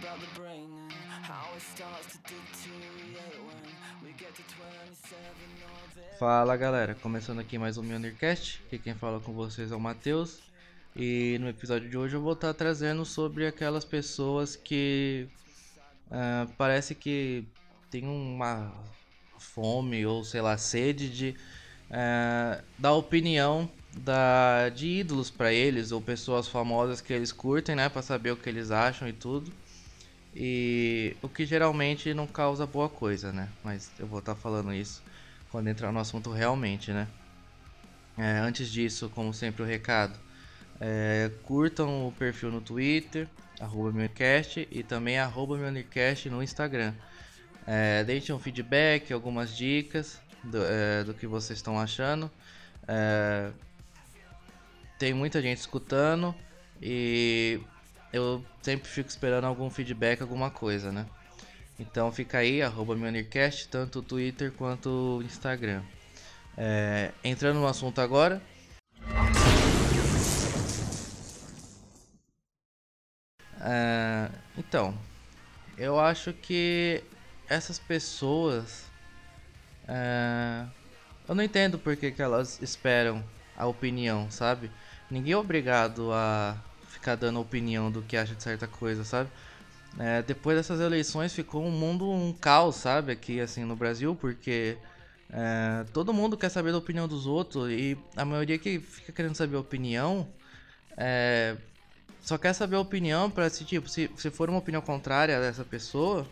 about the brain and how it starts to deteriorate when we get to 27 of it. Fala galera, começando aqui mais um Mionircast, aqui quem fala com vocês é o Matheus e no episódio de hoje eu vou estar trazendo sobre aquelas pessoas que ah, parece que tem uma fome ou sei lá, sede de ah, dar opinião da, de ídolos pra eles ou pessoas famosas que eles curtem, né, Pra saber o que eles acham e tudo. E o que geralmente não causa boa coisa, né? Mas eu vou estar falando isso quando entrar no assunto realmente, né? É, antes disso, como sempre, o recado. É, curtam o perfil no Twitter, arroba e também arroba no Instagram. É, deixem um feedback, algumas dicas do, é, do que vocês estão achando. É, tem muita gente escutando e eu sempre fico esperando algum feedback, alguma coisa, né? Então fica aí, arroba Mionircast, tanto Twitter quanto o Instagram. É, entrando no assunto agora. É, então, eu acho que essas pessoas. é, eu não entendo por que, que elas esperam a opinião, sabe? Ninguém é obrigado a ficar dando opinião do que acha de certa coisa, sabe? É, depois dessas eleições ficou um mundo um caos, sabe? Aqui assim no Brasil, porque é, todo mundo quer saber da opinião dos outros e a maioria que fica querendo saber a opinião é, só quer saber a opinião para se tipo se, se for uma opinião contrária dessa pessoa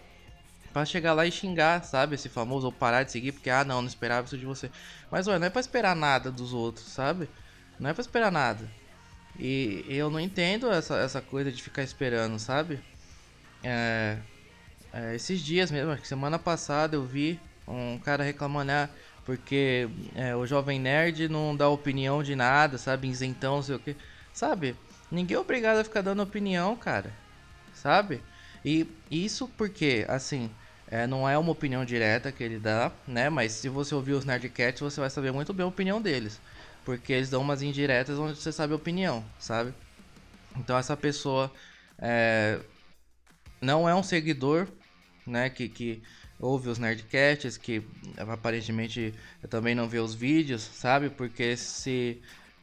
Pra chegar lá e xingar, sabe? Esse famoso, ou parar de seguir, porque, ah, não, não esperava isso de você. Mas, olha, não é pra esperar nada dos outros, sabe? Não é pra esperar nada. E eu não entendo essa, essa coisa de ficar esperando, sabe? É, é, esses dias mesmo, semana passada eu vi um cara reclamando, ah, porque é, o Jovem Nerd não dá opinião de nada, sabe? Isentão, sei o que. Sabe? Ninguém é obrigado a ficar dando opinião, cara. Sabe? E isso porque, assim, é, não é uma opinião direta que ele dá, né? Mas se você ouvir os Nerdcats, você vai saber muito bem a opinião deles. Porque eles dão umas indiretas onde você sabe a opinião, sabe? Então essa pessoa é, não é um seguidor, né? Que, que ouve os Nerdcats, que aparentemente também não vê os vídeos, sabe? Porque se,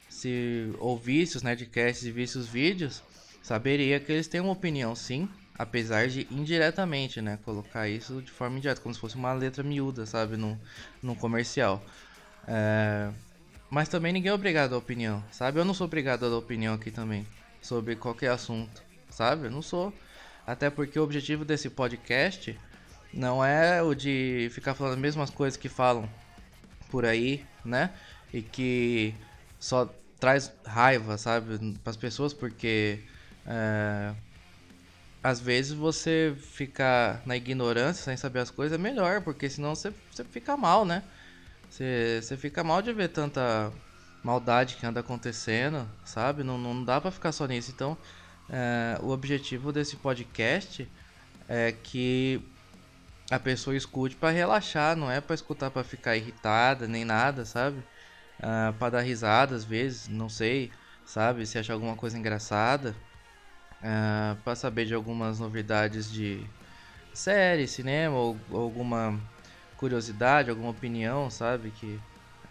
se ouvisse os Nerdcasts e visse os vídeos, saberia que eles têm uma opinião sim, apesar de indiretamente, né? Colocar isso de forma indireta, como se fosse uma letra miúda, sabe? Num, num comercial. É... Mas também ninguém é obrigado à opinião, sabe? Eu não sou obrigado a dar opinião aqui também sobre qualquer assunto, sabe? Eu não sou. Até porque o objetivo desse podcast não é o de ficar falando as mesmas coisas que falam por aí, né? E que só traz raiva, sabe, para as pessoas, porque é, às vezes você ficar na ignorância sem saber as coisas é melhor, porque senão você, você fica mal, né? Você, fica mal de ver tanta maldade que anda acontecendo, sabe? Não, não dá pra ficar só nisso. Então, é, o objetivo desse podcast é que a pessoa escute para relaxar, não é para escutar para ficar irritada nem nada, sabe? Uh, para dar risada às vezes, não sei, sabe? Se achar alguma coisa engraçada, uh, para saber de algumas novidades de série, cinema ou alguma curiosidade, alguma opinião, sabe? Que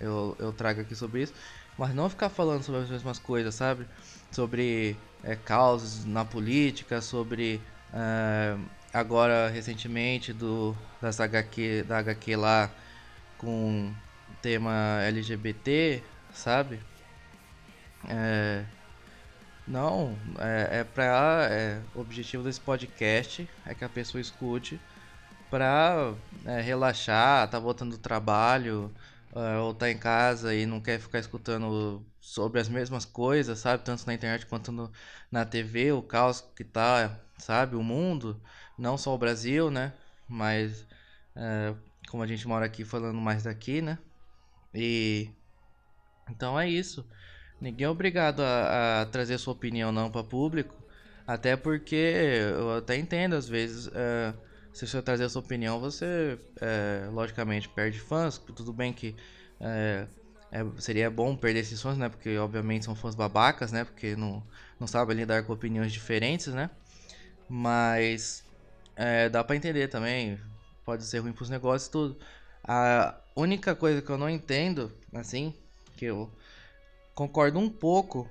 eu, eu trago aqui sobre isso. Mas não ficar falando sobre as mesmas coisas, sabe? Sobre é, causas na política, sobre é, agora recentemente do das HQ, da HQ lá com tema LGBT, sabe? É, não, é, é pra. É, o objetivo desse podcast é que a pessoa escute pra é, relaxar, tá voltando do trabalho, é, ou tá em casa e não quer ficar escutando sobre as mesmas coisas, sabe? Tanto na internet quanto no, na TV, o caos que tá, sabe? O mundo, não só o Brasil, né? Mas é, como a gente mora aqui falando mais daqui, né? E então é isso. Ninguém é obrigado a, a trazer sua opinião não para público, até porque eu até entendo às vezes. É, se você trazer a sua opinião, você, é, logicamente, perde fãs. Tudo bem que é, é, seria bom perder esses fãs, né? Porque, obviamente, são fãs babacas, né? Porque não, não sabem lidar com opiniões diferentes, né? Mas é, dá pra entender também. Pode ser ruim pros negócios e tudo. A única coisa que eu não entendo, assim, que eu concordo um pouco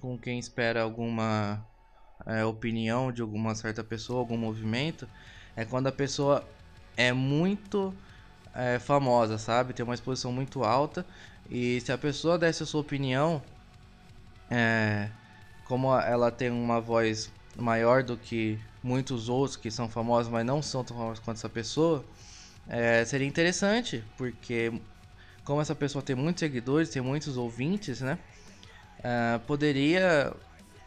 com quem espera alguma é, opinião de alguma certa pessoa, algum movimento, é quando a pessoa é muito é, famosa, sabe? Tem uma exposição muito alta. E se a pessoa desse a sua opinião, é, como ela tem uma voz maior do que muitos outros que são famosos, mas não são tão famosos quanto essa pessoa, é, seria interessante, porque como essa pessoa tem muitos seguidores, tem muitos ouvintes, né? É, poderia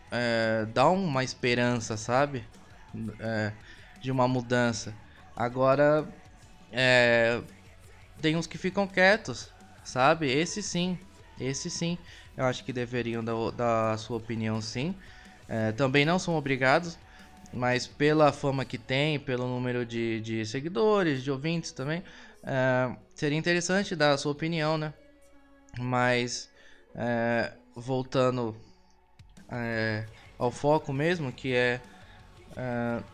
é, dar uma esperança, sabe? De uma mudança. Agora, é, tem uns que ficam quietos, sabe? Esse sim, esse sim. Eu acho que deveriam dar, dar a sua opinião sim. É, também não são obrigados, mas pela fama que tem, pelo número de, de seguidores, de ouvintes também, é, seria interessante dar a sua opinião, né? Mas, é, voltando é, ao foco mesmo, que é, é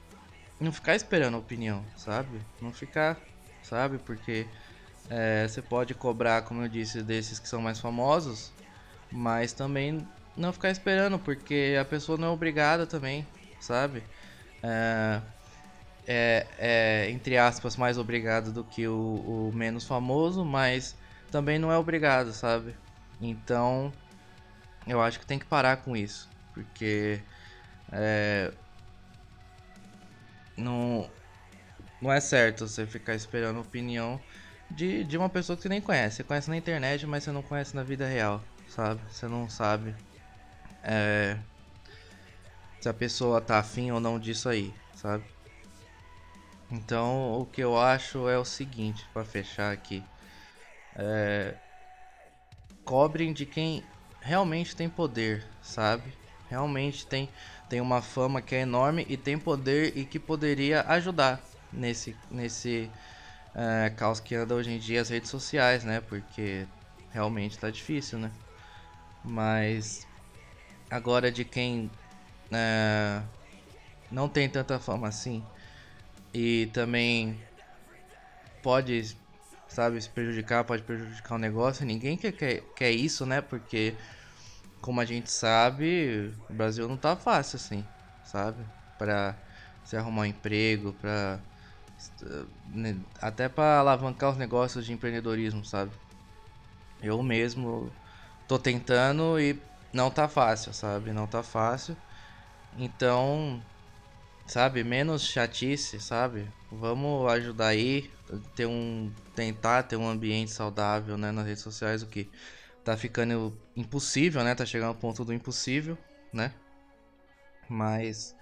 não ficar esperando a opinião, sabe? Não ficar, sabe? Porque é, você pode cobrar, como eu disse, desses que são mais famosos, mas também não ficar esperando, porque a pessoa não é obrigada também, sabe? É, é, é entre aspas, mais obrigado do que o, o menos famoso, mas também não é obrigado, sabe? Então, eu acho que tem que parar com isso, porque é, não, não é certo você ficar esperando opinião de, de uma pessoa que você nem conhece. Você conhece na internet, mas você não conhece na vida real, sabe? Você não sabe é, se a pessoa tá afim ou não disso aí, sabe? Então, o que eu acho é o seguinte, para fechar aqui. É, cobrem de quem realmente tem poder, sabe? Realmente tem, tem uma fama que é enorme e tem poder e que poderia ajudar nesse, nesse é, caos que anda hoje em dia as redes sociais, né? Porque realmente tá difícil, né? Mas agora de quem é, não tem tanta fama assim e também pode, sabe, se prejudicar, pode prejudicar o negócio. Ninguém quer, quer, quer isso, né? Porque como a gente sabe, o Brasil não tá fácil assim, sabe? Pra se arrumar um emprego, pra. Né, até para alavancar os negócios de empreendedorismo, sabe? Eu mesmo tô tentando e não tá fácil, sabe? Não tá fácil. Então, sabe, menos chatice, sabe? Vamos ajudar aí, ter um tentar ter um ambiente saudável, né, nas redes sociais, o que tá ficando impossível, né? Tá chegando ao ponto do impossível, né? Mas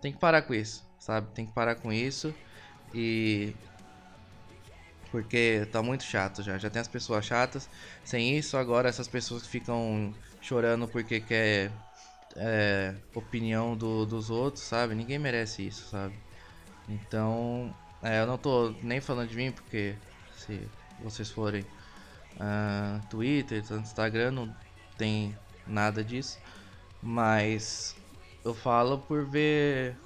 tem que parar com isso, sabe? Tem que parar com isso e porque tá muito chato já. Já tem as pessoas chatas. Sem isso, agora essas pessoas ficam chorando porque quer é, opinião do, dos outros, sabe? Ninguém merece isso, sabe? Então, é, eu não tô nem falando de mim porque se vocês forem uh, Twitter, Instagram, não tem nada disso. Mas eu falo por ver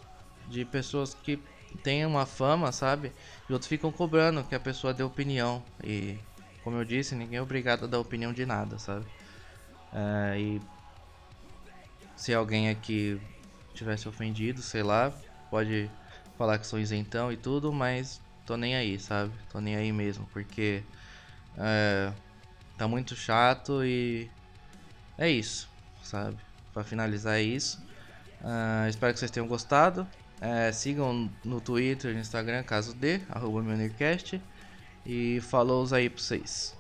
de pessoas que têm uma fama, sabe? E outros ficam cobrando que a pessoa dê opinião. E, como eu disse, ninguém é obrigado a dar opinião de nada, sabe? Uh, e se alguém aqui tivesse ofendido, sei lá, pode falar que sou isentão e tudo, mas tô nem aí, sabe? Tô nem aí mesmo, porque é, tá muito chato e é isso, sabe? Para finalizar é isso. Uh, espero que vocês tenham gostado. É, sigam no Twitter e no Instagram, caso dê, arroba E falou aí pra vocês.